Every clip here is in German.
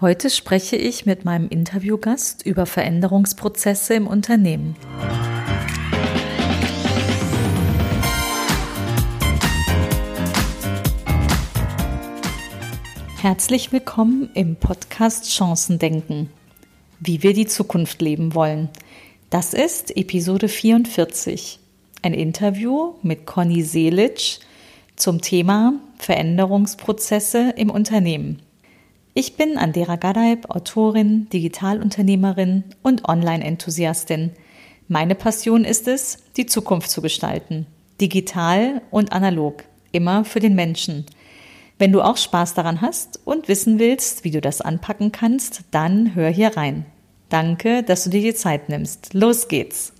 Heute spreche ich mit meinem Interviewgast über Veränderungsprozesse im Unternehmen. Herzlich willkommen im Podcast Chancendenken, wie wir die Zukunft leben wollen. Das ist Episode 44, ein Interview mit Conny Seelitsch zum Thema Veränderungsprozesse im Unternehmen. Ich bin Andera Gadeib, Autorin, Digitalunternehmerin und Online-Enthusiastin. Meine Passion ist es, die Zukunft zu gestalten. Digital und analog. Immer für den Menschen. Wenn du auch Spaß daran hast und wissen willst, wie du das anpacken kannst, dann hör hier rein. Danke, dass du dir die Zeit nimmst. Los geht's.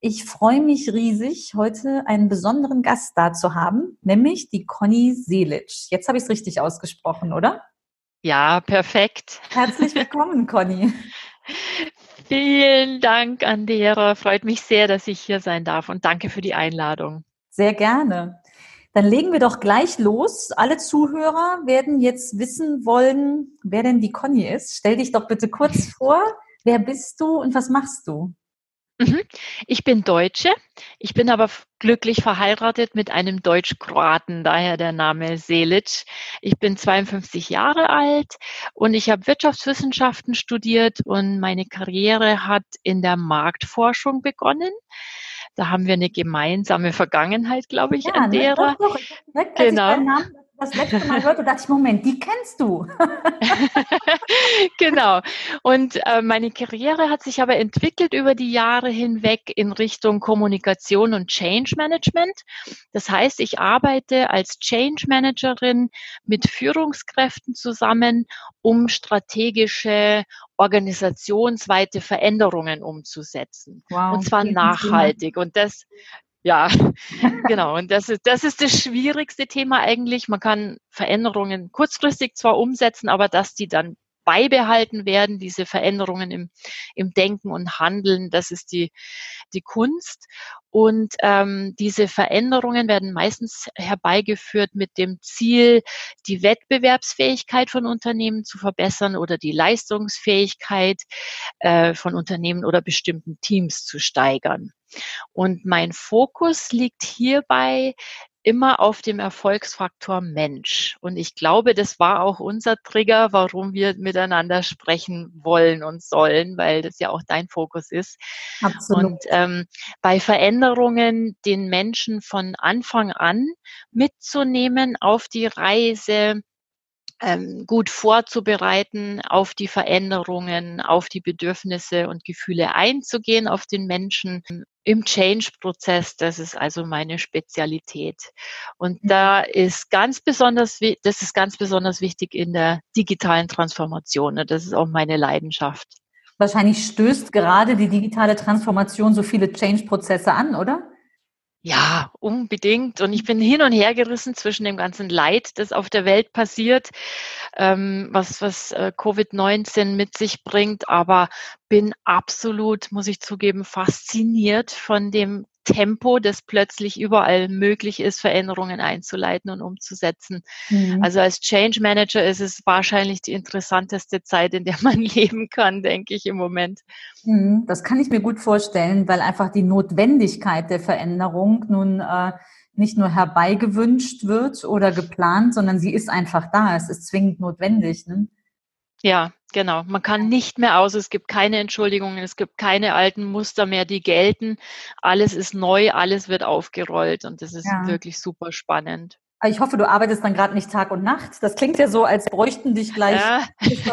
Ich freue mich riesig, heute einen besonderen Gast da zu haben, nämlich die Conny Seelitsch. Jetzt habe ich es richtig ausgesprochen, oder? Ja, perfekt. Herzlich willkommen, Conny. Vielen Dank, Andera. Freut mich sehr, dass ich hier sein darf und danke für die Einladung. Sehr gerne. Dann legen wir doch gleich los. Alle Zuhörer werden jetzt wissen wollen, wer denn die Conny ist. Stell dich doch bitte kurz vor. Wer bist du und was machst du? Mhm. Ich bin Deutsche. Ich bin aber glücklich verheiratet mit einem Deutsch-Kroaten, daher der Name Selic. Ich bin 52 Jahre alt und ich habe Wirtschaftswissenschaften studiert und meine Karriere hat in der Marktforschung begonnen. Da haben wir eine gemeinsame Vergangenheit, glaube ich, ja, an ne, derer. Doch, doch. Direkt, genau. Das letzte Mal hörte, dachte ich, Moment, die kennst du. genau. Und äh, meine Karriere hat sich aber entwickelt über die Jahre hinweg in Richtung Kommunikation und Change Management. Das heißt, ich arbeite als Change Managerin mit Führungskräften zusammen, um strategische organisationsweite Veränderungen umzusetzen. Wow, und zwar nachhaltig. Und das, ja, genau. Und das ist, das ist das schwierigste Thema eigentlich. Man kann Veränderungen kurzfristig zwar umsetzen, aber dass die dann beibehalten werden, diese Veränderungen im, im Denken und Handeln, das ist die, die Kunst. Und ähm, diese Veränderungen werden meistens herbeigeführt mit dem Ziel, die Wettbewerbsfähigkeit von Unternehmen zu verbessern oder die Leistungsfähigkeit äh, von Unternehmen oder bestimmten Teams zu steigern. Und mein Fokus liegt hierbei immer auf dem Erfolgsfaktor Mensch. Und ich glaube, das war auch unser Trigger, warum wir miteinander sprechen wollen und sollen, weil das ja auch dein Fokus ist. Absolut. Und ähm, bei Veränderungen den Menschen von Anfang an mitzunehmen auf die Reise, ähm, gut vorzubereiten, auf die Veränderungen, auf die Bedürfnisse und Gefühle einzugehen, auf den Menschen im Change-Prozess. Das ist also meine Spezialität. Und mhm. da ist ganz besonders, das ist ganz besonders wichtig in der digitalen Transformation. Das ist auch meine Leidenschaft. Wahrscheinlich stößt gerade die digitale Transformation so viele Change-Prozesse an, oder? Ja, unbedingt. Und ich bin hin und her gerissen zwischen dem ganzen Leid, das auf der Welt passiert, ähm, was, was äh, Covid-19 mit sich bringt, aber bin absolut, muss ich zugeben, fasziniert von dem Tempo, das plötzlich überall möglich ist, Veränderungen einzuleiten und umzusetzen. Mhm. Also als Change Manager ist es wahrscheinlich die interessanteste Zeit, in der man leben kann, denke ich im Moment. Mhm. Das kann ich mir gut vorstellen, weil einfach die Notwendigkeit der Veränderung nun äh, nicht nur herbeigewünscht wird oder geplant, sondern sie ist einfach da. Es ist zwingend notwendig. Ne? Ja, genau. Man kann nicht mehr aus. Es gibt keine Entschuldigungen. Es gibt keine alten Muster mehr, die gelten. Alles ist neu. Alles wird aufgerollt. Und das ist ja. wirklich super spannend. Ich hoffe, du arbeitest dann gerade nicht Tag und Nacht. Das klingt ja so, als bräuchten dich gleich ja.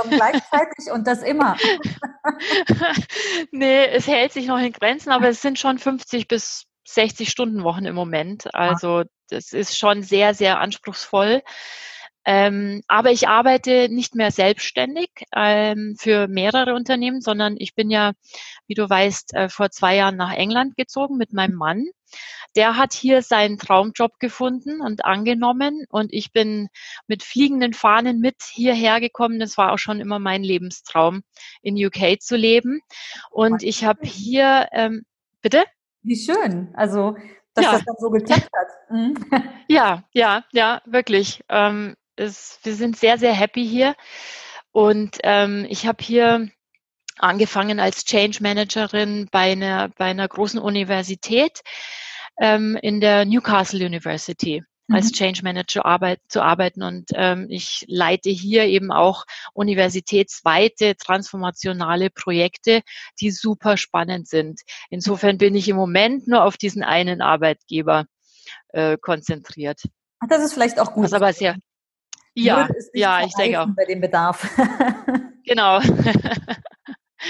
gleichzeitig und das immer. nee, es hält sich noch in Grenzen, aber es sind schon 50 bis 60 Stunden Wochen im Moment. Also das ist schon sehr, sehr anspruchsvoll. Ähm, aber ich arbeite nicht mehr selbstständig ähm, für mehrere Unternehmen, sondern ich bin ja, wie du weißt, äh, vor zwei Jahren nach England gezogen mit meinem Mann. Der hat hier seinen Traumjob gefunden und angenommen und ich bin mit fliegenden Fahnen mit hierher gekommen. Das war auch schon immer mein Lebenstraum, in UK zu leben. Und ich habe hier, ähm, bitte? Wie schön. Also dass ja. das dann so geklappt hat. Mhm. Ja, ja, ja, wirklich. Ähm, ist, wir sind sehr, sehr happy hier. Und ähm, ich habe hier angefangen als Change Managerin bei einer, bei einer großen Universität ähm, in der Newcastle University als mhm. Change Manager arbeit, zu arbeiten. Und ähm, ich leite hier eben auch universitätsweite transformationale Projekte, die super spannend sind. Insofern bin ich im Moment nur auf diesen einen Arbeitgeber äh, konzentriert. Ach, das ist vielleicht auch gut. Was aber sehr, ja, ja, ich denke auch. Bei dem Bedarf. genau.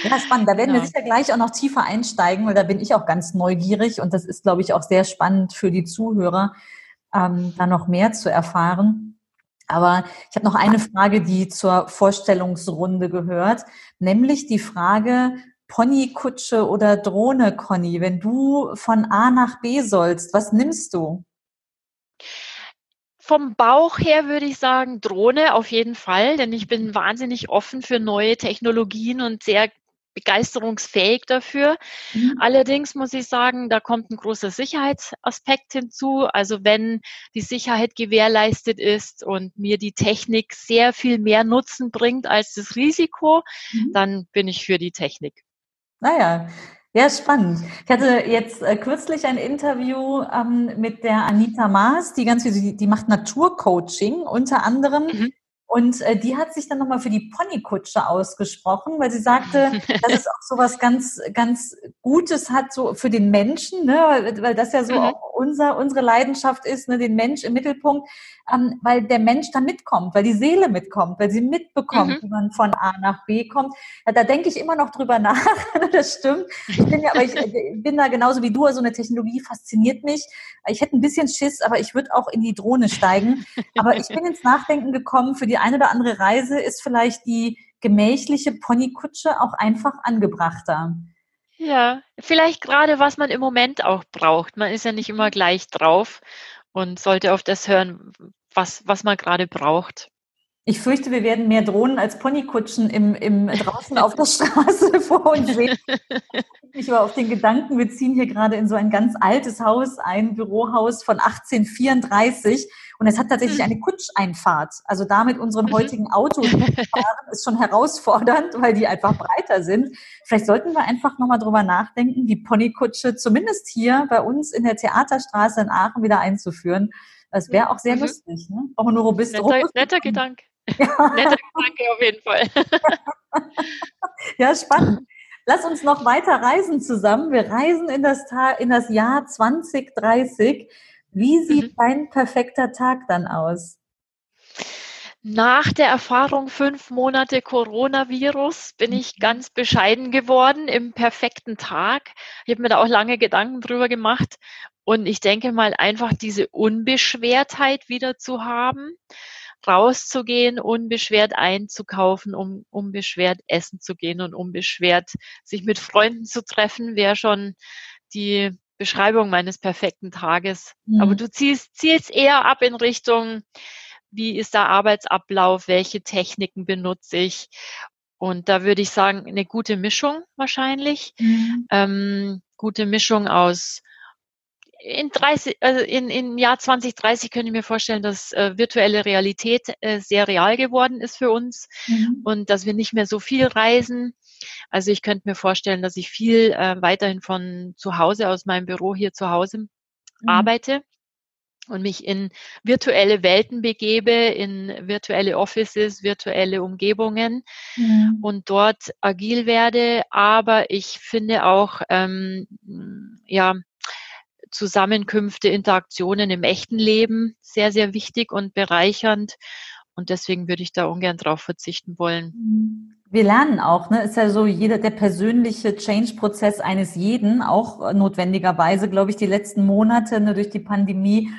Ja, spannend. Da werden genau. wir sicher gleich auch noch tiefer einsteigen, weil da bin ich auch ganz neugierig und das ist, glaube ich, auch sehr spannend für die Zuhörer, ähm, da noch mehr zu erfahren. Aber ich habe noch eine Frage, die zur Vorstellungsrunde gehört, nämlich die Frage, Ponykutsche oder Drohne, Conny, wenn du von A nach B sollst, was nimmst du? Vom Bauch her würde ich sagen Drohne auf jeden Fall, denn ich bin wahnsinnig offen für neue Technologien und sehr begeisterungsfähig dafür. Mhm. Allerdings muss ich sagen, da kommt ein großer Sicherheitsaspekt hinzu. Also wenn die Sicherheit gewährleistet ist und mir die Technik sehr viel mehr Nutzen bringt als das Risiko, mhm. dann bin ich für die Technik. Naja, ja, spannend. Ich hatte jetzt äh, kürzlich ein Interview ähm, mit der Anita Maas, die ganz die, die macht Naturcoaching unter anderem. Mhm. Und äh, die hat sich dann nochmal für die Ponykutsche ausgesprochen, weil sie sagte, dass es auch so was ganz, ganz Gutes hat, so für den Menschen, ne? weil, weil das ja so mhm. auch unser, unsere Leidenschaft ist, ne? den Mensch im Mittelpunkt, ähm, weil der Mensch dann mitkommt, weil die Seele mitkommt, weil sie mitbekommt, mhm. wie man von A nach B kommt. Ja, da denke ich immer noch drüber nach, das stimmt. Ich bin ja, aber ich, ich bin da genauso wie du, so also eine Technologie fasziniert mich. Ich hätte ein bisschen Schiss, aber ich würde auch in die Drohne steigen. Aber ich bin ins Nachdenken gekommen, für die die eine oder andere Reise ist vielleicht die gemächliche Ponykutsche auch einfach angebrachter. Ja, vielleicht gerade, was man im Moment auch braucht. Man ist ja nicht immer gleich drauf und sollte auf das hören, was, was man gerade braucht. Ich fürchte, wir werden mehr Drohnen als Ponykutschen im, im, draußen auf der Straße vor uns sehen. Ich war auf den Gedanken, wir ziehen hier gerade in so ein ganz altes Haus ein, Bürohaus von 1834. Und es hat tatsächlich mhm. eine Kutscheinfahrt. Also damit unseren mhm. heutigen Autos fahren, ist schon herausfordernd, weil die einfach breiter sind. Vielleicht sollten wir einfach nochmal drüber nachdenken, die Ponykutsche zumindest hier bei uns in der Theaterstraße in Aachen wieder einzuführen. Das wäre auch sehr mhm. lustig. Ne? Auch nur Bistro. Netter, netter Gedanke. Ja. Netter Gedanke auf jeden Fall. ja, spannend. Lass uns noch weiter reisen zusammen. Wir reisen in das, in das Jahr 2030. Wie sieht mhm. dein perfekter Tag dann aus? Nach der Erfahrung fünf Monate Coronavirus bin ich mhm. ganz bescheiden geworden im perfekten Tag. Ich habe mir da auch lange Gedanken drüber gemacht und ich denke mal einfach diese Unbeschwertheit wieder zu haben rauszugehen, unbeschwert einzukaufen, um unbeschwert essen zu gehen und unbeschwert sich mit Freunden zu treffen, wäre schon die Beschreibung meines perfekten Tages. Mhm. Aber du ziehst, ziehst eher ab in Richtung, wie ist der Arbeitsablauf, welche Techniken benutze ich. Und da würde ich sagen, eine gute Mischung wahrscheinlich. Mhm. Ähm, gute Mischung aus in 30, also in, in Jahr 2030 könnte ich mir vorstellen, dass äh, virtuelle Realität äh, sehr real geworden ist für uns mhm. und dass wir nicht mehr so viel reisen. Also ich könnte mir vorstellen, dass ich viel äh, weiterhin von zu Hause aus meinem Büro hier zu Hause mhm. arbeite und mich in virtuelle Welten begebe, in virtuelle Offices, virtuelle Umgebungen mhm. und dort agil werde. Aber ich finde auch, ähm, ja, Zusammenkünfte, Interaktionen im echten Leben sehr, sehr wichtig und bereichernd. Und deswegen würde ich da ungern drauf verzichten wollen. Wir lernen auch, ne? Ist ja so jeder der persönliche Change-Prozess eines jeden, auch notwendigerweise, glaube ich, die letzten Monate ne, durch die Pandemie,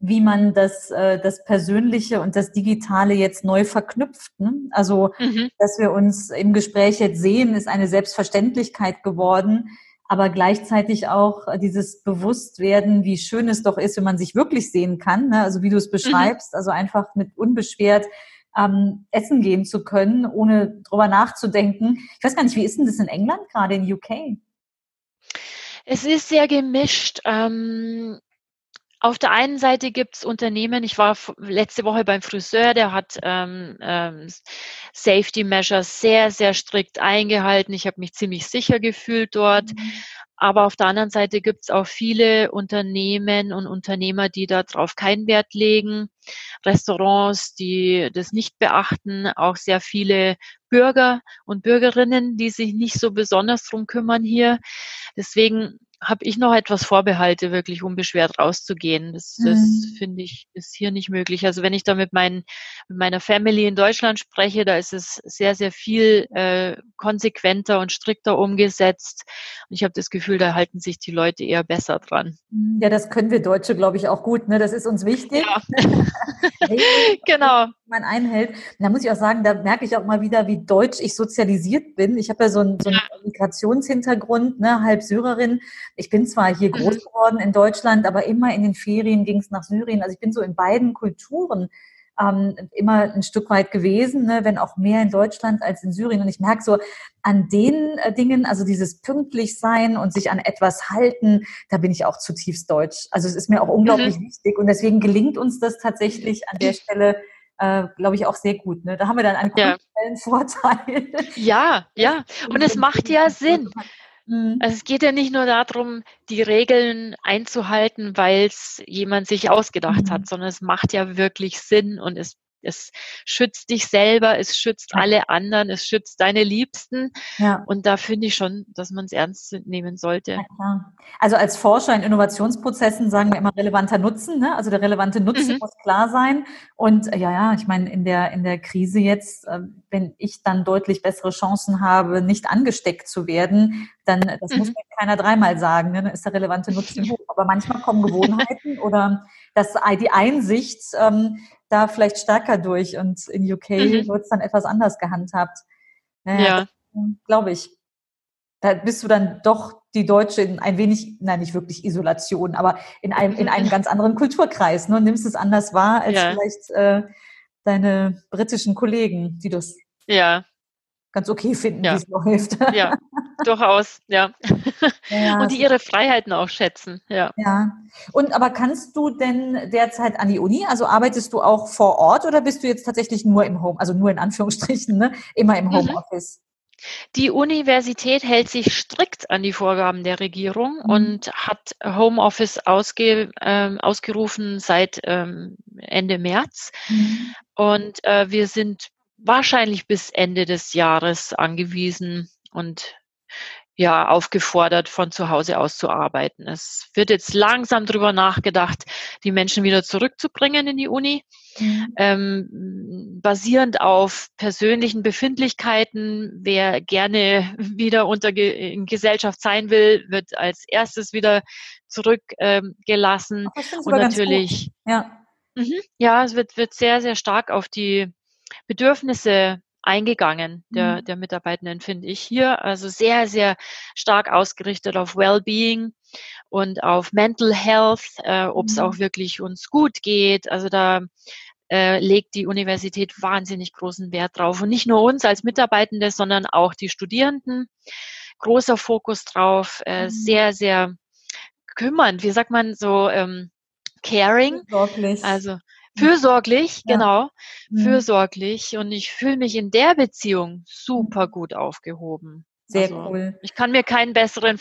wie man das, äh, das Persönliche und das Digitale jetzt neu verknüpft. Ne? Also, mhm. dass wir uns im Gespräch jetzt sehen, ist eine Selbstverständlichkeit geworden aber gleichzeitig auch dieses Bewusstwerden, wie schön es doch ist, wenn man sich wirklich sehen kann. Ne? Also wie du es mhm. beschreibst, mhm. also einfach mit unbeschwert ähm, essen gehen zu können, ohne drüber nachzudenken. Ich weiß gar nicht, wie ist denn das in England, gerade in UK? Es ist sehr gemischt. Ähm auf der einen Seite gibt es Unternehmen, ich war letzte Woche beim Friseur, der hat ähm, ähm, Safety Measures sehr, sehr strikt eingehalten. Ich habe mich ziemlich sicher gefühlt dort. Mhm. Aber auf der anderen Seite gibt es auch viele Unternehmen und Unternehmer, die darauf keinen Wert legen. Restaurants, die das nicht beachten, auch sehr viele Bürger und Bürgerinnen, die sich nicht so besonders drum kümmern hier. Deswegen habe ich noch etwas Vorbehalte, wirklich unbeschwert rauszugehen. Das, das mhm. finde ich, ist hier nicht möglich. Also wenn ich da mit, mein, mit meiner Family in Deutschland spreche, da ist es sehr, sehr viel äh, konsequenter und strikter umgesetzt. Und ich habe das Gefühl, da halten sich die Leute eher besser dran. Mhm. Ja, das können wir Deutsche, glaube ich, auch gut. Ne? Das ist uns wichtig. Ja. genau. Man einhält. Da muss ich auch sagen, da merke ich auch mal wieder, wie deutsch ich sozialisiert bin. Ich habe ja so einen, so einen. Migrationshintergrund, ne, halb Syrerin. Ich bin zwar hier mhm. groß geworden in Deutschland, aber immer in den Ferien ging es nach Syrien. Also ich bin so in beiden Kulturen ähm, immer ein Stück weit gewesen, ne, wenn auch mehr in Deutschland als in Syrien. Und ich merke so an den äh, Dingen, also dieses pünktlich sein und sich an etwas halten, da bin ich auch zutiefst deutsch. Also es ist mir auch unglaublich mhm. wichtig und deswegen gelingt uns das tatsächlich an der Stelle äh, glaube ich, auch sehr gut. Ne? Da haben wir dann einen kulturellen ja. Vorteil. Ja, ja. Und es macht ja Sinn. Mhm. Also es geht ja nicht nur darum, die Regeln einzuhalten, weil es jemand sich ausgedacht mhm. hat, sondern es macht ja wirklich Sinn und es es schützt dich selber, es schützt ja. alle anderen, es schützt deine Liebsten. Ja. Und da finde ich schon, dass man es ernst nehmen sollte. Ja, also als Forscher in Innovationsprozessen sagen wir immer relevanter Nutzen. Ne? Also der relevante Nutzen mhm. muss klar sein. Und äh, ja, ja, ich meine, in der, in der Krise jetzt, äh, wenn ich dann deutlich bessere Chancen habe, nicht angesteckt zu werden, dann äh, das mhm. muss mir keiner dreimal sagen, ne? dann ist der relevante Nutzen hoch. Aber manchmal kommen Gewohnheiten oder das, die Einsicht, ähm, da vielleicht stärker durch und in UK mhm. wird es dann etwas anders gehandhabt. Naja, ja. Glaube ich. Da bist du dann doch die Deutsche in ein wenig, nein, nicht wirklich Isolation, aber in einem, in einem ganz anderen Kulturkreis. Ne? Nimmst es anders wahr als ja. vielleicht äh, deine britischen Kollegen, die das ja ganz okay finden, ja. wie es läuft. Ja, durchaus, ja. ja. Und die ihre Freiheiten auch schätzen, ja. Ja. Und aber kannst du denn derzeit an die Uni? Also arbeitest du auch vor Ort oder bist du jetzt tatsächlich nur im Home, also nur in Anführungsstrichen, ne? immer im mhm. Homeoffice? Die Universität hält sich strikt an die Vorgaben der Regierung mhm. und hat Homeoffice ausge, äh, ausgerufen seit ähm, Ende März. Mhm. Und äh, wir sind wahrscheinlich bis Ende des Jahres angewiesen und ja, aufgefordert, von zu Hause aus zu arbeiten. Es wird jetzt langsam drüber nachgedacht, die Menschen wieder zurückzubringen in die Uni, mhm. ähm, basierend auf persönlichen Befindlichkeiten. Wer gerne wieder unter Ge in Gesellschaft sein will, wird als erstes wieder zurückgelassen. Ähm, und natürlich, ja. Mhm, ja, es wird, wird sehr, sehr stark auf die Bedürfnisse eingegangen der, mhm. der Mitarbeitenden, finde ich hier. Also sehr, sehr stark ausgerichtet auf Wellbeing und auf Mental Health, äh, ob es mhm. auch wirklich uns gut geht. Also da äh, legt die Universität wahnsinnig großen Wert drauf. Und nicht nur uns als Mitarbeitende, sondern auch die Studierenden. Großer Fokus drauf, äh, mhm. sehr, sehr kümmernd, wie sagt man so, ähm, caring. Also Fürsorglich, ja. genau. Mhm. Fürsorglich. Und ich fühle mich in der Beziehung super gut aufgehoben. Sehr also, cool. Ich kann mir keinen besseren,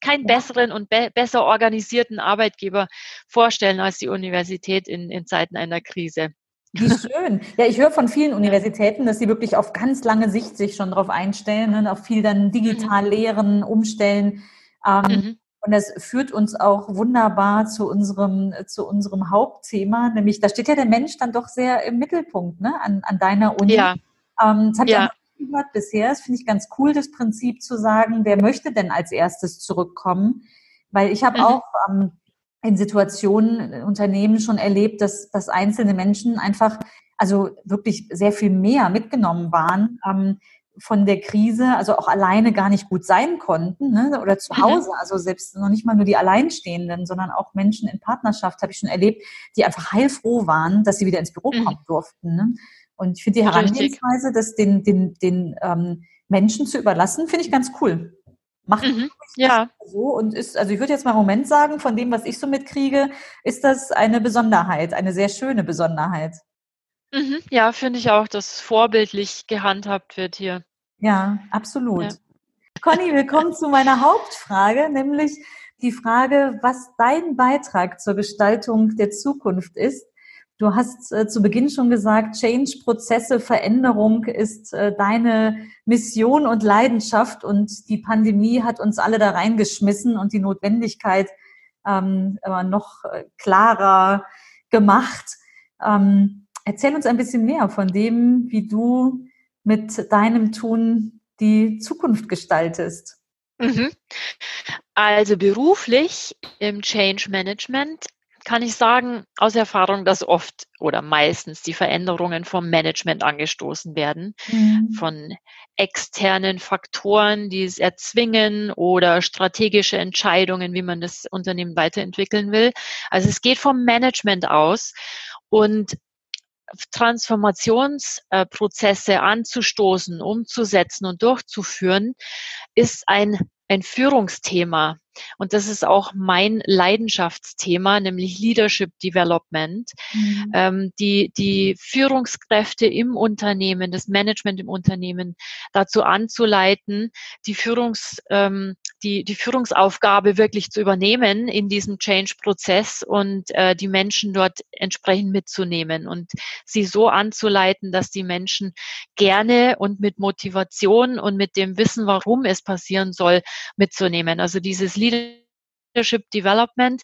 keinen ja. besseren und be besser organisierten Arbeitgeber vorstellen als die Universität in, in Zeiten einer Krise. Wie schön. Ja, ich höre von vielen Universitäten, dass sie wirklich auf ganz lange Sicht sich schon darauf einstellen und auch viel dann digital mhm. lehren, umstellen. Ähm, mhm. Und das führt uns auch wunderbar zu unserem, zu unserem Hauptthema, nämlich da steht ja der Mensch dann doch sehr im Mittelpunkt, ne, an, an deiner Uni. Ja. Ähm, das habe ja. ich auch gehört bisher. Das finde ich ganz cool, das Prinzip zu sagen, wer möchte denn als erstes zurückkommen? Weil ich habe mhm. auch ähm, in Situationen, in Unternehmen schon erlebt, dass, dass einzelne Menschen einfach, also wirklich sehr viel mehr mitgenommen waren. Ähm, von der Krise, also auch alleine gar nicht gut sein konnten ne? oder zu mhm. Hause, also selbst noch nicht mal nur die Alleinstehenden, sondern auch Menschen in Partnerschaft habe ich schon erlebt, die einfach heilfroh waren, dass sie wieder ins Büro mhm. kommen durften. Ne? Und ich finde die Herangehensweise, das den, den, den ähm, Menschen zu überlassen, finde ich ganz cool. Macht mhm. ja so und ist, also ich würde jetzt mal im Moment sagen, von dem, was ich so mitkriege, ist das eine Besonderheit, eine sehr schöne Besonderheit. Mhm. Ja, finde ich auch, dass vorbildlich gehandhabt wird hier. Ja, absolut. Ja. Conny, willkommen zu meiner Hauptfrage, nämlich die Frage, was dein Beitrag zur Gestaltung der Zukunft ist. Du hast äh, zu Beginn schon gesagt, Change-Prozesse, Veränderung ist äh, deine Mission und Leidenschaft und die Pandemie hat uns alle da reingeschmissen und die Notwendigkeit ähm, noch äh, klarer gemacht. Ähm, erzähl uns ein bisschen mehr von dem, wie du mit deinem Tun die Zukunft gestaltest. Mhm. Also beruflich im Change Management kann ich sagen aus Erfahrung, dass oft oder meistens die Veränderungen vom Management angestoßen werden, mhm. von externen Faktoren, die es erzwingen oder strategische Entscheidungen, wie man das Unternehmen weiterentwickeln will. Also es geht vom Management aus und Transformationsprozesse anzustoßen, umzusetzen und durchzuführen, ist ein, ein Führungsthema. Und das ist auch mein Leidenschaftsthema, nämlich Leadership Development. Mhm. Ähm, die, die Führungskräfte im Unternehmen, das Management im Unternehmen dazu anzuleiten, die Führungs, ähm, die, die Führungsaufgabe wirklich zu übernehmen in diesem Change-Prozess und äh, die Menschen dort entsprechend mitzunehmen und sie so anzuleiten, dass die Menschen gerne und mit Motivation und mit dem Wissen, warum es passieren soll, mitzunehmen. Also dieses Leadership Development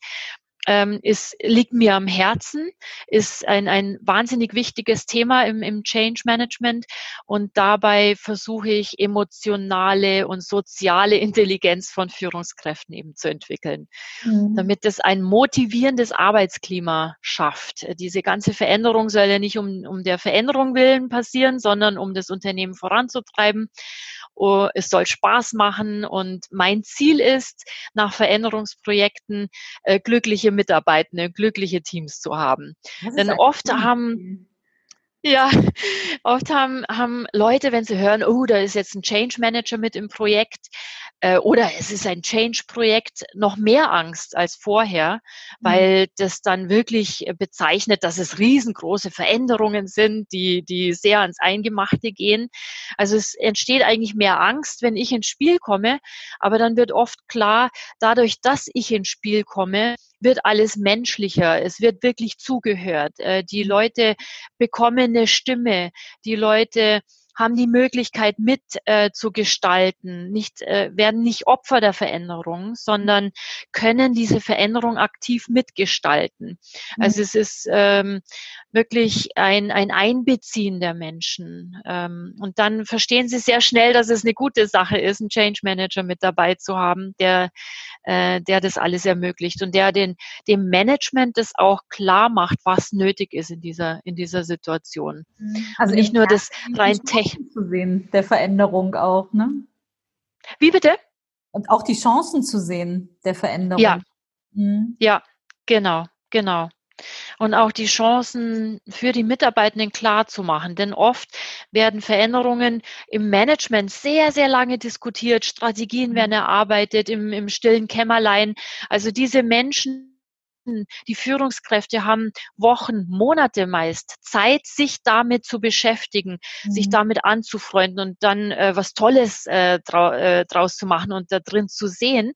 ähm, ist, liegt mir am Herzen, ist ein, ein wahnsinnig wichtiges Thema im, im Change Management und dabei versuche ich emotionale und soziale Intelligenz von Führungskräften eben zu entwickeln, mhm. damit es ein motivierendes Arbeitsklima schafft. Diese ganze Veränderung soll ja nicht um, um der Veränderung willen passieren, sondern um das Unternehmen voranzutreiben. Oh, es soll Spaß machen und mein Ziel ist, nach Veränderungsprojekten äh, glückliche Mitarbeitende, glückliche Teams zu haben. Denn oft haben ja, oft haben, haben Leute, wenn sie hören, oh, da ist jetzt ein Change Manager mit im Projekt äh, oder es ist ein Change-Projekt, noch mehr Angst als vorher, mhm. weil das dann wirklich bezeichnet, dass es riesengroße Veränderungen sind, die, die sehr ans Eingemachte gehen. Also es entsteht eigentlich mehr Angst, wenn ich ins Spiel komme, aber dann wird oft klar, dadurch, dass ich ins Spiel komme, wird alles menschlicher, es wird wirklich zugehört. Äh, die. Leute bekommen eine Stimme, die Leute haben die Möglichkeit mit äh, zu gestalten, nicht, äh, werden nicht Opfer der Veränderung, sondern können diese Veränderung aktiv mitgestalten. Mhm. Also es ist ähm, wirklich ein, ein Einbeziehen der Menschen. Ähm, und dann verstehen sie sehr schnell, dass es eine gute Sache ist, einen Change Manager mit dabei zu haben, der, äh, der das alles ermöglicht und der den, dem Management das auch klar macht, was nötig ist in dieser, in dieser Situation. Mhm. Also nicht nur das rein technische zu sehen, der Veränderung auch, ne? Wie bitte? Und auch die Chancen zu sehen, der Veränderung. Ja, mhm. ja, genau, genau. Und auch die Chancen für die Mitarbeitenden klar zu machen. Denn oft werden Veränderungen im Management sehr, sehr lange diskutiert. Strategien werden erarbeitet im, im stillen Kämmerlein. Also diese Menschen die Führungskräfte haben Wochen, Monate meist Zeit, sich damit zu beschäftigen, mhm. sich damit anzufreunden und dann äh, was Tolles äh, drau äh, draus zu machen und da drin zu sehen.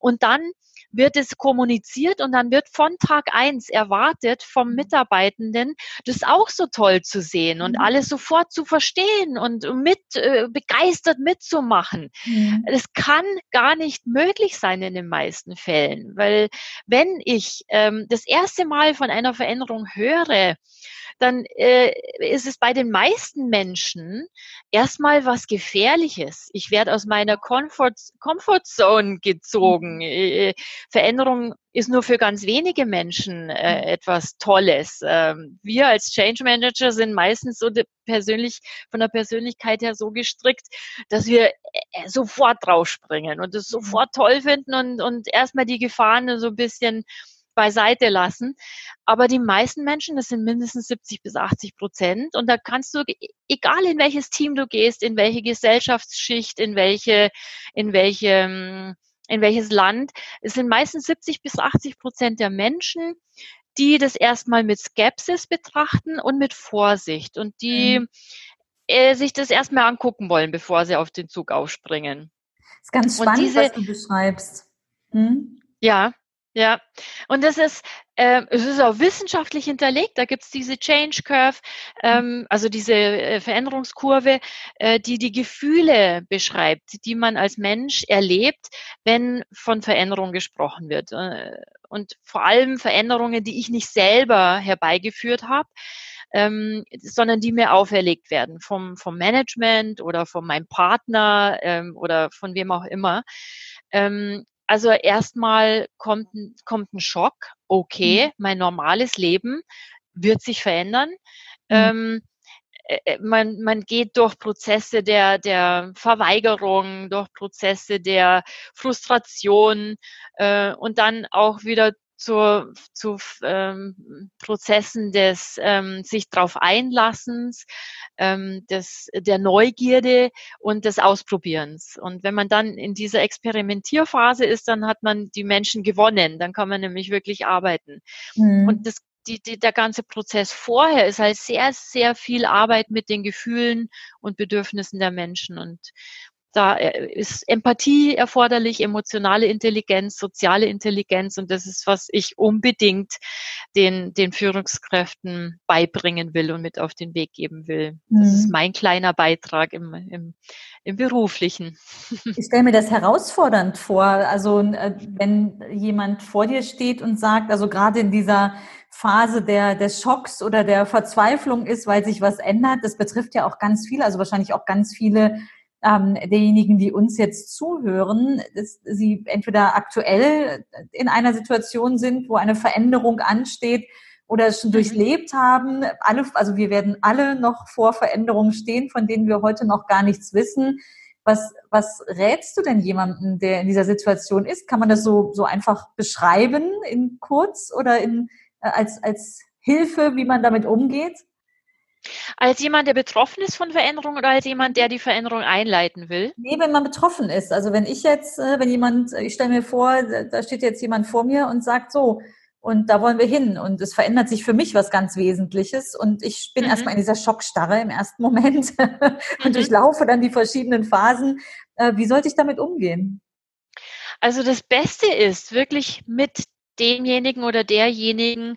Und dann wird es kommuniziert und dann wird von Tag eins erwartet vom Mitarbeitenden, das auch so toll zu sehen und mhm. alles sofort zu verstehen und mit äh, begeistert mitzumachen. Mhm. Das kann gar nicht möglich sein in den meisten Fällen, weil wenn ich ähm, das erste Mal von einer Veränderung höre, dann äh, ist es bei den meisten Menschen erstmal was Gefährliches. Ich werde aus meiner Comfort, Comfort Zone gezogen. Mhm. Äh, Veränderung ist nur für ganz wenige Menschen äh, mhm. etwas Tolles. Ähm, wir als Change Manager sind meistens so persönlich von der Persönlichkeit her so gestrickt, dass wir äh, sofort draufspringen und es mhm. sofort toll finden und, und erstmal die Gefahren so ein bisschen beiseite lassen. Aber die meisten Menschen, das sind mindestens 70 bis 80 Prozent. Und da kannst du, egal in welches Team du gehst, in welche Gesellschaftsschicht, in welche, in welche, in welches Land, es sind meistens 70 bis 80 Prozent der Menschen, die das erstmal mit Skepsis betrachten und mit Vorsicht und die mhm. äh, sich das erstmal angucken wollen, bevor sie auf den Zug aufspringen. Das ist ganz spannend, diese, was du beschreibst. Hm? Ja, ja, und das ist, äh, es ist auch wissenschaftlich hinterlegt. Da gibt es diese Change Curve, ähm, also diese äh, Veränderungskurve, äh, die die Gefühle beschreibt, die man als Mensch erlebt, wenn von Veränderung gesprochen wird. Äh, und vor allem Veränderungen, die ich nicht selber herbeigeführt habe. Ähm, sondern die mir auferlegt werden vom, vom Management oder von meinem Partner ähm, oder von wem auch immer. Ähm, also erstmal kommt, kommt ein Schock. Okay, mhm. mein normales Leben wird sich verändern. Mhm. Ähm, äh, äh, man, man geht durch Prozesse der, der Verweigerung, durch Prozesse der Frustration äh, und dann auch wieder zu, zu ähm, Prozessen des ähm, sich darauf Einlassens, ähm, des, der Neugierde und des Ausprobierens. Und wenn man dann in dieser Experimentierphase ist, dann hat man die Menschen gewonnen. Dann kann man nämlich wirklich arbeiten. Mhm. Und das die, die, der ganze Prozess vorher ist halt sehr, sehr viel Arbeit mit den Gefühlen und Bedürfnissen der Menschen. Und da äh, ist Empathie erforderlich, emotionale Intelligenz, soziale Intelligenz und das ist, was ich unbedingt den, den Führungskräften beibringen will und mit auf den Weg geben will. Das ist mhm. mein kleiner Beitrag im, im, im Beruflichen. Ich stelle mir das herausfordernd vor. Also äh, wenn jemand vor dir steht und sagt, also gerade in dieser Phase der, des Schocks oder der Verzweiflung ist, weil sich was ändert, das betrifft ja auch ganz viele, also wahrscheinlich auch ganz viele ähm, derjenigen, die uns jetzt zuhören, dass sie entweder aktuell in einer Situation sind, wo eine Veränderung ansteht oder schon mhm. durchlebt haben. Alle, also wir werden alle noch vor Veränderungen stehen, von denen wir heute noch gar nichts wissen. Was, was rätst du denn jemandem, der in dieser Situation ist? Kann man das so, so einfach beschreiben in kurz oder in, äh, als, als Hilfe, wie man damit umgeht? Als jemand, der betroffen ist von Veränderung oder als jemand, der die Veränderung einleiten will? Nee, wenn man betroffen ist. Also wenn ich jetzt, äh, wenn jemand, ich stelle mir vor, da steht jetzt jemand vor mir und sagt so, und da wollen wir hin. Und es verändert sich für mich was ganz Wesentliches. Und ich bin mhm. erstmal in dieser Schockstarre im ersten Moment und mhm. durchlaufe dann die verschiedenen Phasen. Äh, wie sollte ich damit umgehen? Also das Beste ist wirklich mit demjenigen oder derjenigen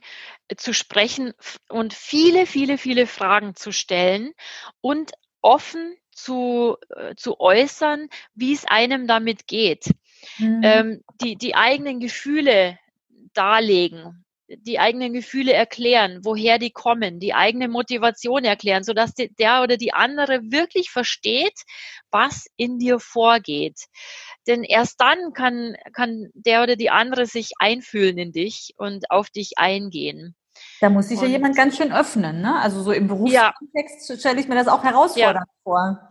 zu sprechen und viele, viele, viele Fragen zu stellen und offen zu, äh, zu äußern, wie es einem damit geht. Mhm. Ähm, die, die eigenen Gefühle darlegen, die eigenen Gefühle erklären, woher die kommen, die eigene Motivation erklären, sodass die, der oder die andere wirklich versteht, was in dir vorgeht. Denn erst dann kann, kann der oder die andere sich einfühlen in dich und auf dich eingehen. Da muss sich ja jemand ganz schön öffnen, ne? Also so im Berufskontext ja. stelle ich mir das auch herausfordernd ja. vor.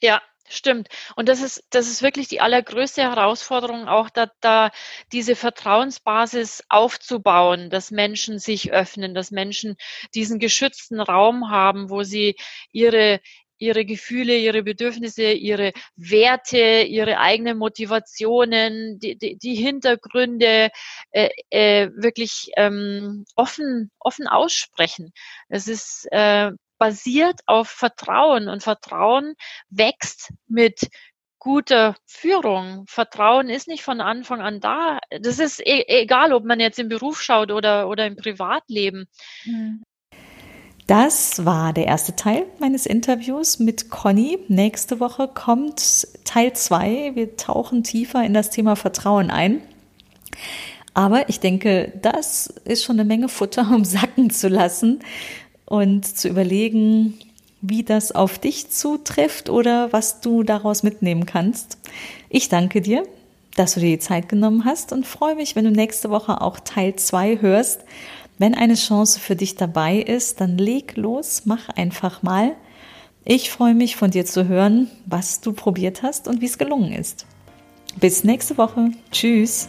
Ja, Stimmt. Und das ist, das ist wirklich die allergrößte Herausforderung, auch da, da diese Vertrauensbasis aufzubauen, dass Menschen sich öffnen, dass Menschen diesen geschützten Raum haben, wo sie ihre, ihre Gefühle, ihre Bedürfnisse, ihre Werte, ihre eigenen Motivationen, die, die, die Hintergründe äh, äh, wirklich ähm, offen, offen aussprechen. Es ist äh, basiert auf Vertrauen und Vertrauen wächst mit guter Führung. Vertrauen ist nicht von Anfang an da. Das ist e egal, ob man jetzt im Beruf schaut oder, oder im Privatleben. Mhm. Das war der erste Teil meines Interviews mit Conny. Nächste Woche kommt Teil zwei. Wir tauchen tiefer in das Thema Vertrauen ein. Aber ich denke, das ist schon eine Menge Futter, um sacken zu lassen und zu überlegen, wie das auf dich zutrifft oder was du daraus mitnehmen kannst. Ich danke dir, dass du dir die Zeit genommen hast und freue mich, wenn du nächste Woche auch Teil zwei hörst. Wenn eine Chance für dich dabei ist, dann leg los, mach einfach mal. Ich freue mich von dir zu hören, was du probiert hast und wie es gelungen ist. Bis nächste Woche. Tschüss.